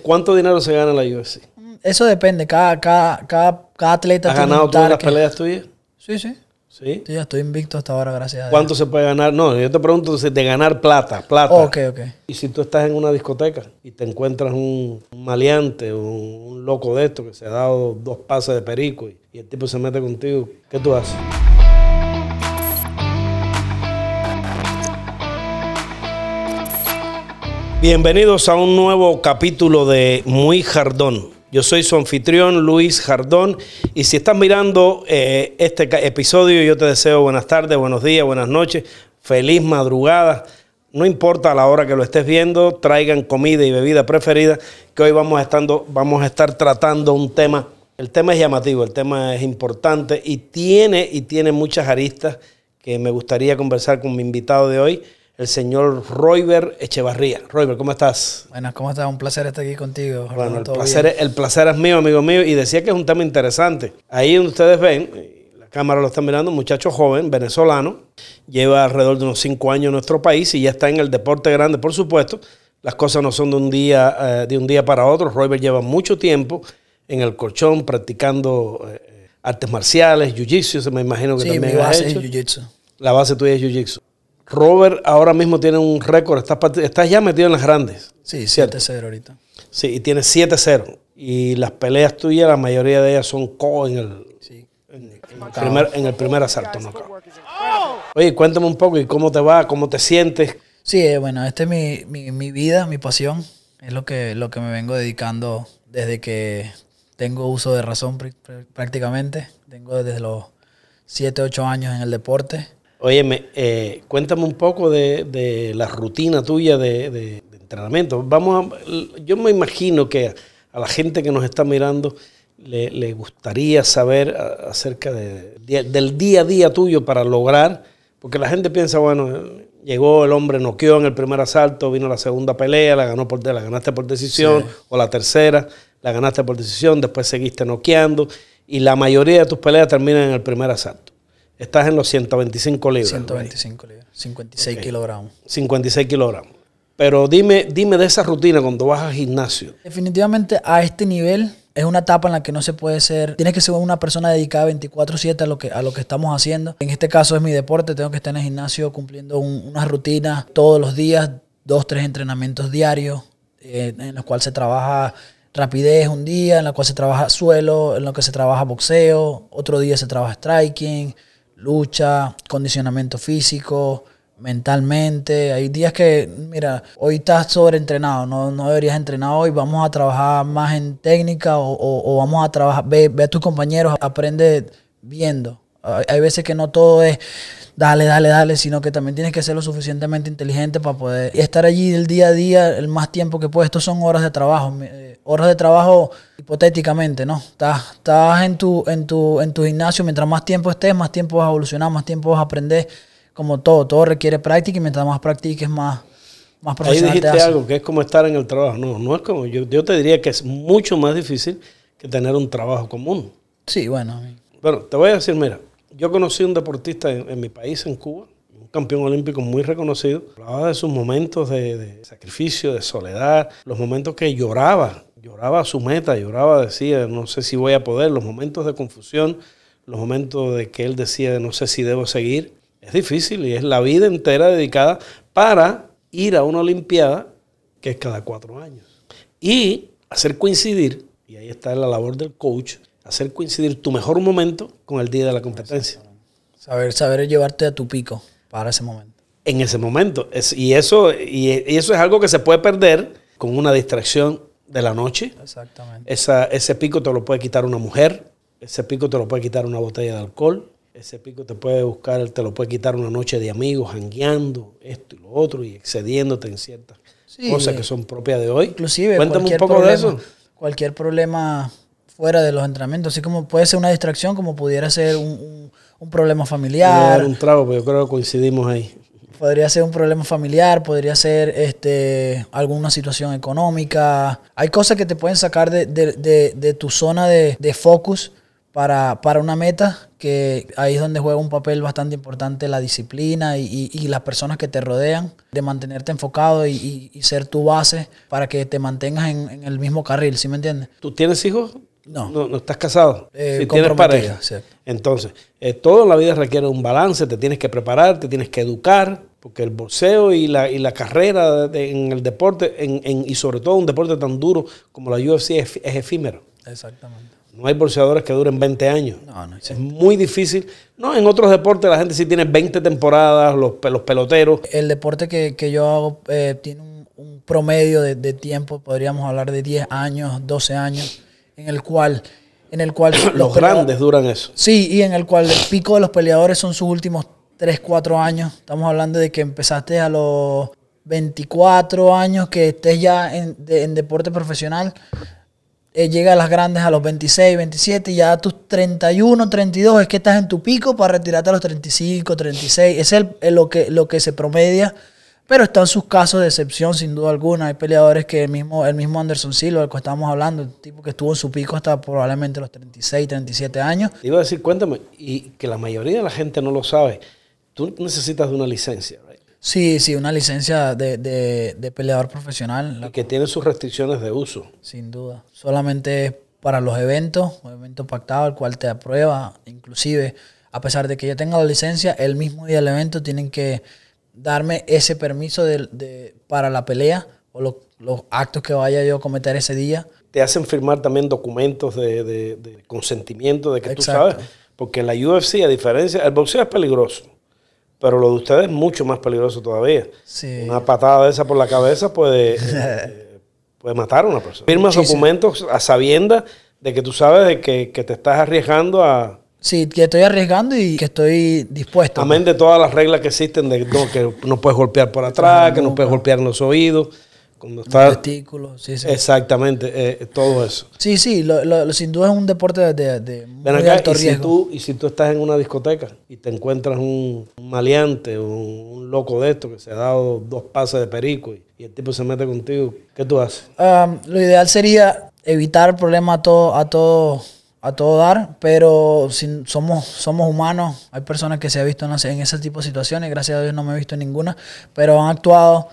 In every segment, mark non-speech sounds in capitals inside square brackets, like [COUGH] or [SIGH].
¿Cuánto dinero se gana en la UFC? Eso depende, cada, cada, cada, cada atleta ¿Has ganado todas las peleas tuyas? Sí, sí. Sí. Sí, ya estoy invicto hasta ahora, gracias a Dios. ¿Cuánto se puede ganar? No, yo te pregunto de ganar plata, plata. Ok, ok. Y si tú estás en una discoteca y te encuentras un, un maleante, un, un loco de esto que se ha dado dos pases de perico y, y el tipo se mete contigo, ¿qué tú haces? Bienvenidos a un nuevo capítulo de Muy Jardón. Yo soy su anfitrión Luis Jardón y si estás mirando eh, este episodio yo te deseo buenas tardes, buenos días, buenas noches, feliz madrugada. No importa la hora que lo estés viendo, traigan comida y bebida preferida, que hoy vamos a, estando, vamos a estar tratando un tema. El tema es llamativo, el tema es importante y tiene, y tiene muchas aristas que me gustaría conversar con mi invitado de hoy, el señor Royber Echevarría. Royber, ¿cómo estás? Bueno, ¿cómo estás? Un placer estar aquí contigo. Bueno, hermano, el ¿todo placer, es, el placer es mío, amigo mío, y decía que es un tema interesante. Ahí donde ustedes ven, la cámara lo está mirando, un muchacho joven, venezolano, lleva alrededor de unos cinco años en nuestro país y ya está en el deporte grande, por supuesto. Las cosas no son de un día, eh, de un día para otro. Royber lleva mucho tiempo en el colchón practicando eh, artes marciales, jiu-jitsu, se me imagino que Sí, mi también has base es hecho. Jiu-Jitsu. La base tuya es jiu-jitsu. Robert ahora mismo tiene un récord, estás, ya metido en las grandes. Sí, Cierto. 7-0 ahorita. Sí, y tiene 7-0. Y las peleas tuyas, la mayoría de ellas son co en el, Sí. en el primer, en el primer asalto. Oye, cuéntame un poco y cómo te va, cómo te sientes. Sí, eh, bueno, esta es mi, mi, mi vida, mi pasión. Es lo que, lo que me vengo dedicando desde que tengo uso de razón pr- pr- prácticamente. Tengo desde los 7, 8 años en el deporte. Óyeme, eh, cuéntame un poco de, de la rutina tuya de, de- de entrenamiento. Vamos a- yo me imagino que a la gente que nos está mirando le, le gustaría saber acerca de- de- del día a día tuyo para lograr, porque la gente piensa, bueno, llegó el hombre, noqueó en el primer asalto, vino la segunda pelea, la, ganó por, la ganaste por decisión, o la tercera, la ganaste por decisión, después seguiste noqueando, y la mayoría de tus peleas terminan en el primer asalto. Estás en los 125 libras. ¿no? 125 libras, 56 kilogramos. 56 kilogramos. Pero dime, dime de esa rutina cuando vas al gimnasio. Definitivamente a este nivel es una etapa en la que no se puede ser, tienes que ser una persona dedicada 24/7 a lo que a lo que estamos haciendo. En este caso es mi deporte, tengo que estar en el gimnasio cumpliendo un- una rutina todos los días, dos, tres entrenamientos diarios, eh, en los cuales se trabaja rapidez un día, en la cual se trabaja suelo, en lo que se trabaja boxeo, otro día se trabaja striking, lucha, condicionamiento físico, mentalmente. Hay días que, mira, hoy estás sobreentrenado, no, no deberías entrenar hoy, vamos a trabajar más en técnica o, o- vamos a trabajar, ve, ve a tus compañeros, aprende viendo. Hay, veces que no todo es dale, dale, dale, sino que también tienes que ser lo suficientemente inteligente para poder estar allí del día a día el más tiempo que puedes. Estos son horas de trabajo, eh, horas de trabajo hipotéticamente, ¿no? Estás, estás en, tu, en, tu, en tu gimnasio, mientras más tiempo estés, más tiempo vas a evolucionar, más tiempo vas a aprender, como todo, todo requiere práctica y mientras más practiques, más, más Ahí profesional dijiste algo que es como estar en el trabajo. No, no es como yo. Yo te diría que es mucho más difícil que tener un trabajo común. Sí, bueno, Bueno, te voy a decir, mira, yo conocí un deportista en, en mi país, en Cuba, un campeón olímpico muy reconocido. Hablaba de sus momentos de, de sacrificio, de soledad, los momentos que lloraba, lloraba a su meta, lloraba, decía, no sé si voy a poder, los momentos de confusión, los momentos de que él decía, no sé si debo seguir. Es difícil y es la vida entera dedicada para ir a una Olimpiada que es cada cuatro años. Y hacer coincidir, y ahí está la labor del coach, hacer coincidir tu mejor momento con el día de la competencia. saber, saber llevarte a tu pico para ese momento. En ese momento. Es- y, eso, y, y eso es algo que se puede perder con una distracción de la noche. Exactamente. Esa- ese pico te lo puede quitar una mujer, ese pico te lo puede quitar una botella de alcohol, ese pico te puede buscar, te lo puede quitar una noche de amigos, jangueando, esto y lo otro, y excediéndote en ciertas Sí. cosas que son propias de hoy. Inclusive Cuéntame un poco problema, de eso. Cualquier problema fuera de los entrenamientos, así como puede ser una distracción, como pudiera ser un, un- un problema familiar, un trago, pero yo creo que coincidimos ahí. Podría ser un problema familiar, podría ser este alguna situación económica. Hay cosas que te pueden sacar de, de- de- de tu zona de, de focus para, para una meta, que ahí es donde juega un papel bastante importante la disciplina y, y- y las personas que te rodean, de mantenerte enfocado y, y- ser tu base para que te mantengas en, en el mismo carril, ¿sí me entiendes? ¿Tú tienes hijos? No. No, no estás casado. Eh, si tienes pareja. sí. Entonces, eh, todo en la vida requiere un balance, te tienes que preparar, te tienes que educar, porque el boxeo y la, y la carrera de- en el deporte, en, en- y sobre todo un deporte tan duro como la UFC, es, es efímero. Exactamente. No hay boxeadores que duren 20 años. No, no Es muy difícil. No, en otros deportes la gente sí tiene 20 temporadas, los, los peloteros. El deporte que, que yo hago eh, tiene un, un promedio de, de tiempo, podríamos hablar de 10 años, 12 años, en el cual, en el cual [COUGHS] Los grandes duran eso. Sí, y en el cual el pico de los peleadores son sus últimos 3, 4 años. Estamos hablando de que empezaste a los 24 años, que estés ya en, en deporte profesional. eh, llega a las grandes a los 26, 27, y ya a tus 31, 32 es que estás en tu pico para retirarte a los 35, 36. Ese es el- el- lo, que, lo que se promedia. Pero están sus casos de excepción, sin duda alguna. Hay peleadores que el mismo, el mismo Anderson Silva, del que estábamos hablando, el tipo que estuvo en su pico hasta probablemente los 36, 37 años. Iba a decir, cuéntame, y que la mayoría de la gente no lo sabe. Tú necesitas de una licencia, right? Sí, sí, una licencia de, de- de peleador profesional, y que tiene sus restricciones de uso. sin duda. Solamente es para los eventos, un evento pactado, el cual te aprueba. Inclusive, a pesar de que yo tenga la licencia, el mismo día del evento tienen que darme ese permiso de, de- para la pelea o lo- los actos que vaya yo a cometer ese día. Te hacen firmar también documentos de, de- de consentimiento de que Exacto. tú sabes. Porque la UFC, a diferencia, el boxeo es peligroso. Pero lo de ustedes es mucho más peligroso todavía. Sí. Una patada de esa por la cabeza puede, eh, [LAUGHS] puede matar a una persona. Firmas documentos a sabiendas de que tú sabes de que, que te estás arriesgando a, Sí, que estoy arriesgando y que estoy dispuesto. Amén de todas las reglas que existen de no, que no puedes golpear por atrás, que no puedes golpear en los oídos. Cuando Los estás, testículos, sí, sí. exactamente, eh, todo eso. Sí, sí, lo- lo- lo- sin duda es un deporte de, de- muy acá, alto y si, tú, y si tú estás en una discoteca y te encuentras un, un maleante, un, un loco de esto que se ha dado dos pases de perico y, y el tipo se mete contigo, ¿qué tú haces? Um, lo ideal sería evitar el problema a todo, a todo, a todo dar, pero si somos, somos humanos, hay personas que se han visto en ese tipo de situaciones, gracias a Dios no me he visto en ninguna, pero han actuado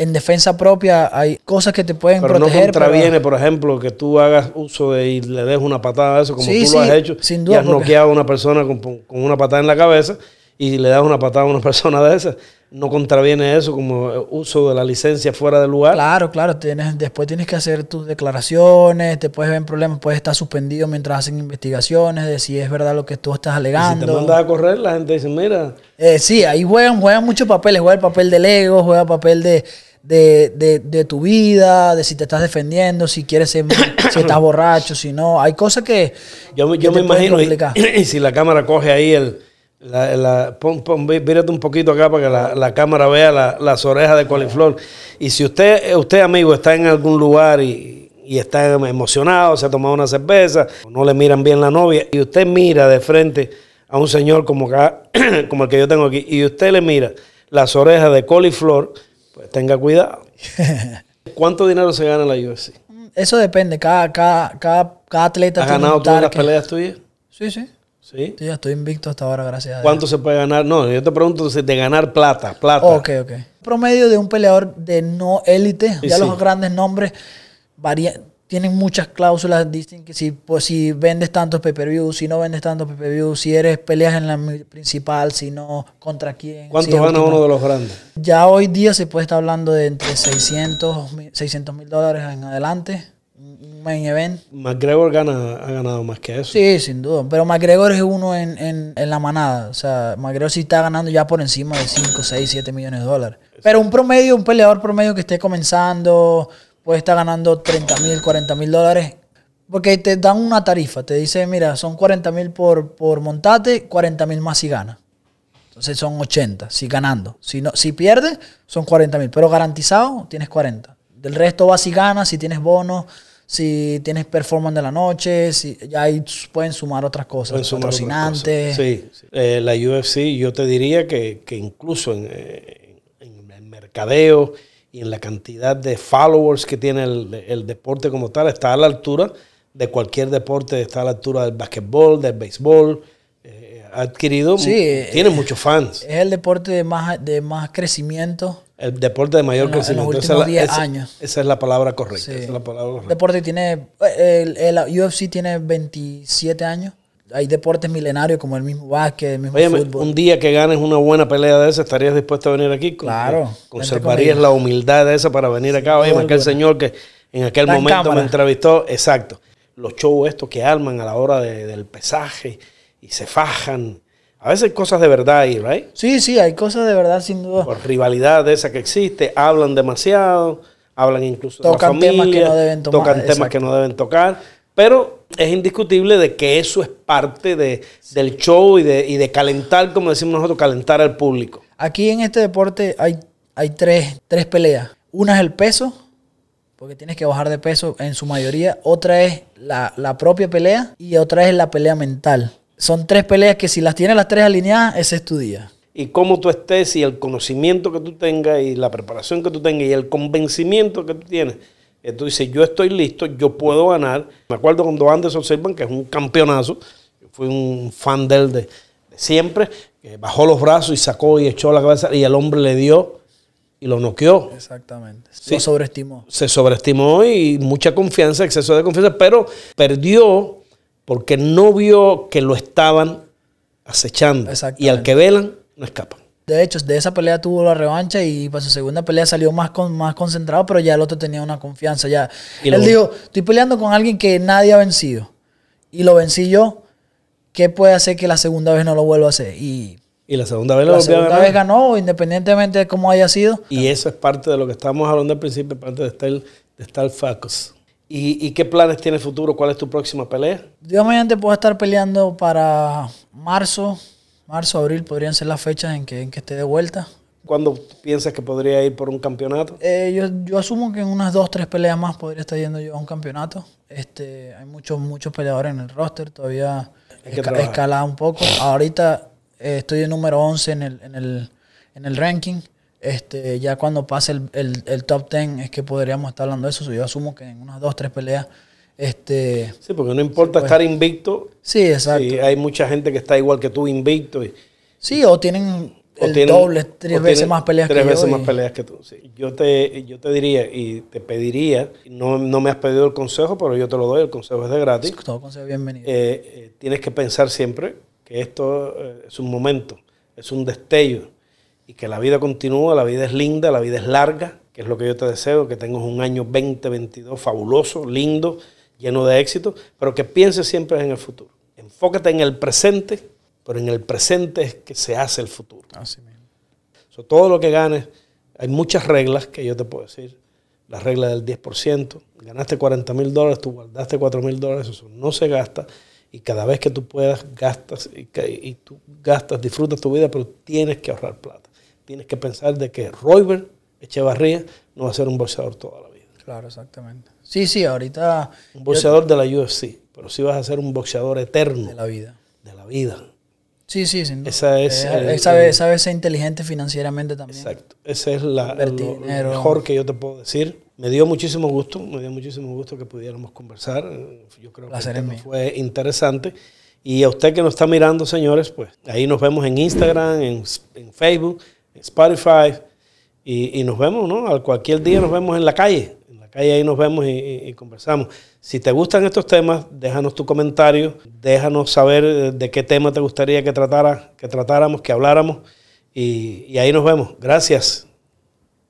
en defensa propia, hay cosas que te pueden Pero no proteger. pero- contraviene, por ejemplo, que tú hagas uso de y le des una patada a eso, como Sí, tú sí, lo has hecho, sin y duda, has porque- noqueado a una persona con, con una patada en la cabeza y le das una patada a una [LAUGHS] persona de esas, no contraviene eso como eh, uso de la licencia fuera del lugar. Claro, claro, tienes, después tienes que hacer tus declaraciones, te puedes ver en problemas, puedes estar suspendido mientras hacen investigaciones de si es verdad lo que tú estás Y si alegando. te mandas a correr, la gente dice, mira, Eh, sí, ahí juegan, juegan muchos papeles. Juega el papel del ego, juega el papel de, de, de, de tu vida, de si te estás defendiendo, si quieres ser, si estás [COUGHS] borracho, si no. Hay cosas que. yo, que yo me imagino, y, [COUGHS] y si la cámara coge ahí el... La, la- pon, pon, ví- vírate un poquito acá para que la, la cámara vea la- las orejas de coliflor. Y si usted, usted amigo, está en algún lugar y, y está emocionado, se ha tomado una cerveza, no le miran bien la novia, y usted mira de frente a un señor como, acá, [COUGHS] como el que yo tengo aquí, y usted le mira las orejas de coliflor, pues tenga cuidado. [LAUGHS] ¿Cuánto dinero se gana en la UFC? Eso depende. Cada, cada, cada, cada atleta ¿Has ganado tú en las peleas tuyas? Sí, sí. ¿Sí? Ya estoy invicto hasta ahora, gracias a Dios. ¿Cuánto se puede ganar? No, yo te pregunto de ganar plata, plata. Ok, ok. Promedio de un peleador de no élite, Sí, ya sí. los grandes nombres varían, tienen muchas cláusulas, dicen que si, pues, si vendes tantos pay-per-view, si no vendes tantos pay-per-view, si eres peleas en la principal, si no, contra quién. ¿Cuánto si gana uno de los grandes? Ya hoy día se puede estar hablando de entre 600 mil dólares en adelante, un un main event. McGregor gana, ha ganado más que eso. Sí, sin duda. Pero McGregor es uno en, en, en la manada. O sea, McGregor sí está ganando ya por encima de 5, 6, 7 millones de dólares. Pero un promedio, un peleador promedio que esté comenzando, puede estar ganando 30 mil, 40 mil dólares. Porque te dan una tarifa. Te dice, mira, son 40 mil por, por montate, 40 mil más si gana. Entonces son 80, si ganando. Si, no, si pierdes, son 40 mil. Pero garantizado, tienes 40. Del resto va si ganas, si tienes bonos, si tienes performance de la noche, si, ya ahí pueden sumar otras cosas. Pueden sumar otras patrocinantes. cosas. Sí, sí. Eh, la UFC, yo te diría que, que incluso en, eh, en el mercadeo y en la cantidad de followers que tiene el, el deporte como tal, está a la altura de cualquier deporte, está a la altura del básquetbol, del béisbol. Eh, ha adquirido, Sí, eh, tiene muchos fans. Es el deporte de más, de más crecimiento. El deporte de mayor En los- en los crecimiento. últimos esa, es la, 10 esa- años. esa es la palabra correcta. Sí. esa es la palabra El correcta. deporte tiene. El, el UFC tiene 27 años. Hay deportes milenarios como el mismo básquet, el mismo fútbol. un día que ganes una buena pelea de esa, ¿estarías dispuesto a venir aquí? Claro, ¿Conservarías la humildad de esa para venir acá? Oye, aquel alguna. señor que en aquel Está en momento me entrevistó, exacto. Los shows estos que arman a la hora de- del pesaje y se fajan. A veces cosas de verdad ahí, ¿right? Sí, sí, hay cosas de verdad, sin duda. Por rivalidad de esa que existe, hablan demasiado, hablan incluso Tocan de la temas que no deben tomar, tocan temas que no deben tocar, pero es indiscutible de que eso es parte de, del show y de, y de calentar, como decimos nosotros, calentar al público. Aquí en este deporte hay, hay tres, tres peleas. Una es el peso, porque tienes que bajar de peso en su mayoría. Otra es la, la propia pelea y otra es la pelea mental. Son tres peleas que si las tienes las tres alineadas, ese es tu día. Y cómo tú estés y el conocimiento que tú tengas y la preparación que tú tengas y el convencimiento que tú tienes. Tú dices, yo estoy listo, yo puedo ganar. Me acuerdo cuando Anderson Silva, que es un campeonazo, yo fui un fan de él de, de siempre, que bajó los brazos y sacó y echó la cabeza y el hombre le dio y lo noqueó. Exactamente. Sí. Lo sobreestimó. Se sobreestimó y mucha confianza, exceso de confianza, pero perdió porque no vio que lo estaban acechando. Y al que velan, no escapan. De hecho, de esa pelea tuvo la revancha y para su segunda pelea salió más, con, más concentrado, pero ya el otro tenía una confianza. Ya. Y Él dijo, estoy peleando con alguien que nadie ha vencido. Y lo vencí yo. ¿Qué puede hacer que la segunda vez no lo vuelva a hacer? Y Y la segunda vez lo la volvió a segunda ganar. vez ganó, independientemente de cómo haya sido. Y eso es parte de lo que estábamos hablando al principio, parte de estar, de estar focus. ¿Y, y qué planes tiene futuro? ¿Cuál es tu próxima pelea? Dios mediante puedo estar peleando para marzo, marzo, abril, podrían ser las fechas en que, en que esté de vuelta. ¿Cuándo piensas que podría ir por un campeonato? Eh, yo, yo asumo que en unas dos, tres peleas más podría estar yendo yo a un campeonato. Este, hay muchos, muchos peleadores en el roster, todavía esca- escalada un poco. Ahorita eh, estoy en número 11 en el, en el, en el ranking. Este, ya cuando pase el, el- el top 10 es que podríamos estar hablando de eso. Yo asumo que en unas dos, tres peleas. Este, Sí, porque no importa estar invicto. sí, exacto. Sí, hay mucha gente que está igual que tú, invicto. Y, Sí, o tienen o el tienen- doble, tres veces más peleas tres que veces yo. más y- peleas que tú. sí. Yo, te, yo te diría y te pediría, no, no me has pedido el consejo, pero yo te lo doy, el consejo es de gratis. Todo consejo bienvenido. eh, eh, tienes que pensar siempre que esto eh, es un momento, es un destello y que la vida continúa, la vida es linda, la vida es larga, que es lo que yo te deseo, que tengas un año 2022 fabuloso, lindo, lleno de éxito, pero que pienses siempre en el futuro. Enfócate en el presente, pero en el presente es que se hace el futuro. Así mismo. So, todo lo que ganes, hay muchas reglas que yo te puedo decir. La regla del 10%, ganaste 40 mil dólares, tú guardaste 4 mil dólares, eso no se gasta. Y cada vez que tú puedas, gastas y, tú gastas, disfrutas tu vida, pero tienes que ahorrar plata. Tienes que pensar de que Royber Echevarría no va a ser un boxeador toda la vida. Claro, exactamente. Sí, sí, ahorita Un boxeador de la UFC, pero sí vas a ser un boxeador eterno de la vida. de la vida. Sí, sí, sin duda. Esa es Eh, el- él sabe, el- sabe ser inteligente financieramente también. Exacto. Ese es la, lo- mejor que yo te puedo decir. Me dio muchísimo gusto, me dio muchísimo gusto que pudiéramos conversar. Eh, Yo creo Placer que es fue interesante. Y a usted que nos está mirando, señores, pues ahí nos vemos en Instagram, en, en Facebook, en Spotify. Y, y nos vemos, ¿no? Al cualquier día nos vemos en la calle. Calle ahí nos vemos y conversamos. Si te gustan estos temas, déjanos tu comentario, déjanos saber eh, de qué tema te gustaría que, tratara, que tratáramos, que habláramos. Y, y ahí nos vemos. Gracias.